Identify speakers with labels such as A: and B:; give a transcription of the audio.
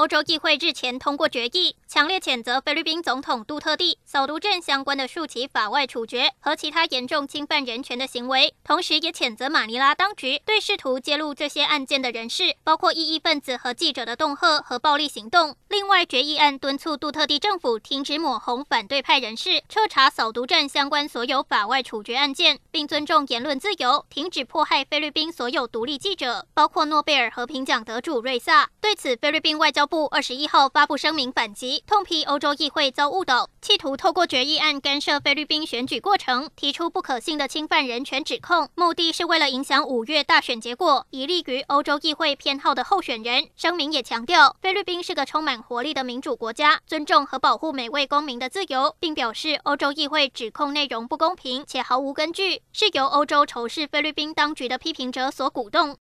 A: 欧洲议会日前通过决议，强烈谴责菲律宾总统杜特地扫毒战相关的数起法外处决和其他严重侵犯人权的行为，同时也谴责马尼拉当局对试图揭露这些案件的人士，包括异议分子和记者的恫吓和暴力行动。另外，决议案敦促杜特地政府停止抹红反对派人士，彻查扫毒战相关所有法外处决案件，并尊重言论自由，停止迫害菲律宾所有独立记者，包括诺贝尔和平奖得主瑞萨。对此，菲律宾外交部二十一号发布声明反击，痛批欧洲议会遭误导，企图透过决议案干涉菲律宾选举过程，提出不可信的侵犯人权指控，目的是为了影响五月大选结果，以利于欧洲议会偏好的候选人。声明也强调，菲律宾是个充满活力的民主国家，尊重和保护每位公民的自由，并表示欧洲议会指控内容不公平且毫无根据，是由欧洲仇视菲律宾当局的批评者所鼓动。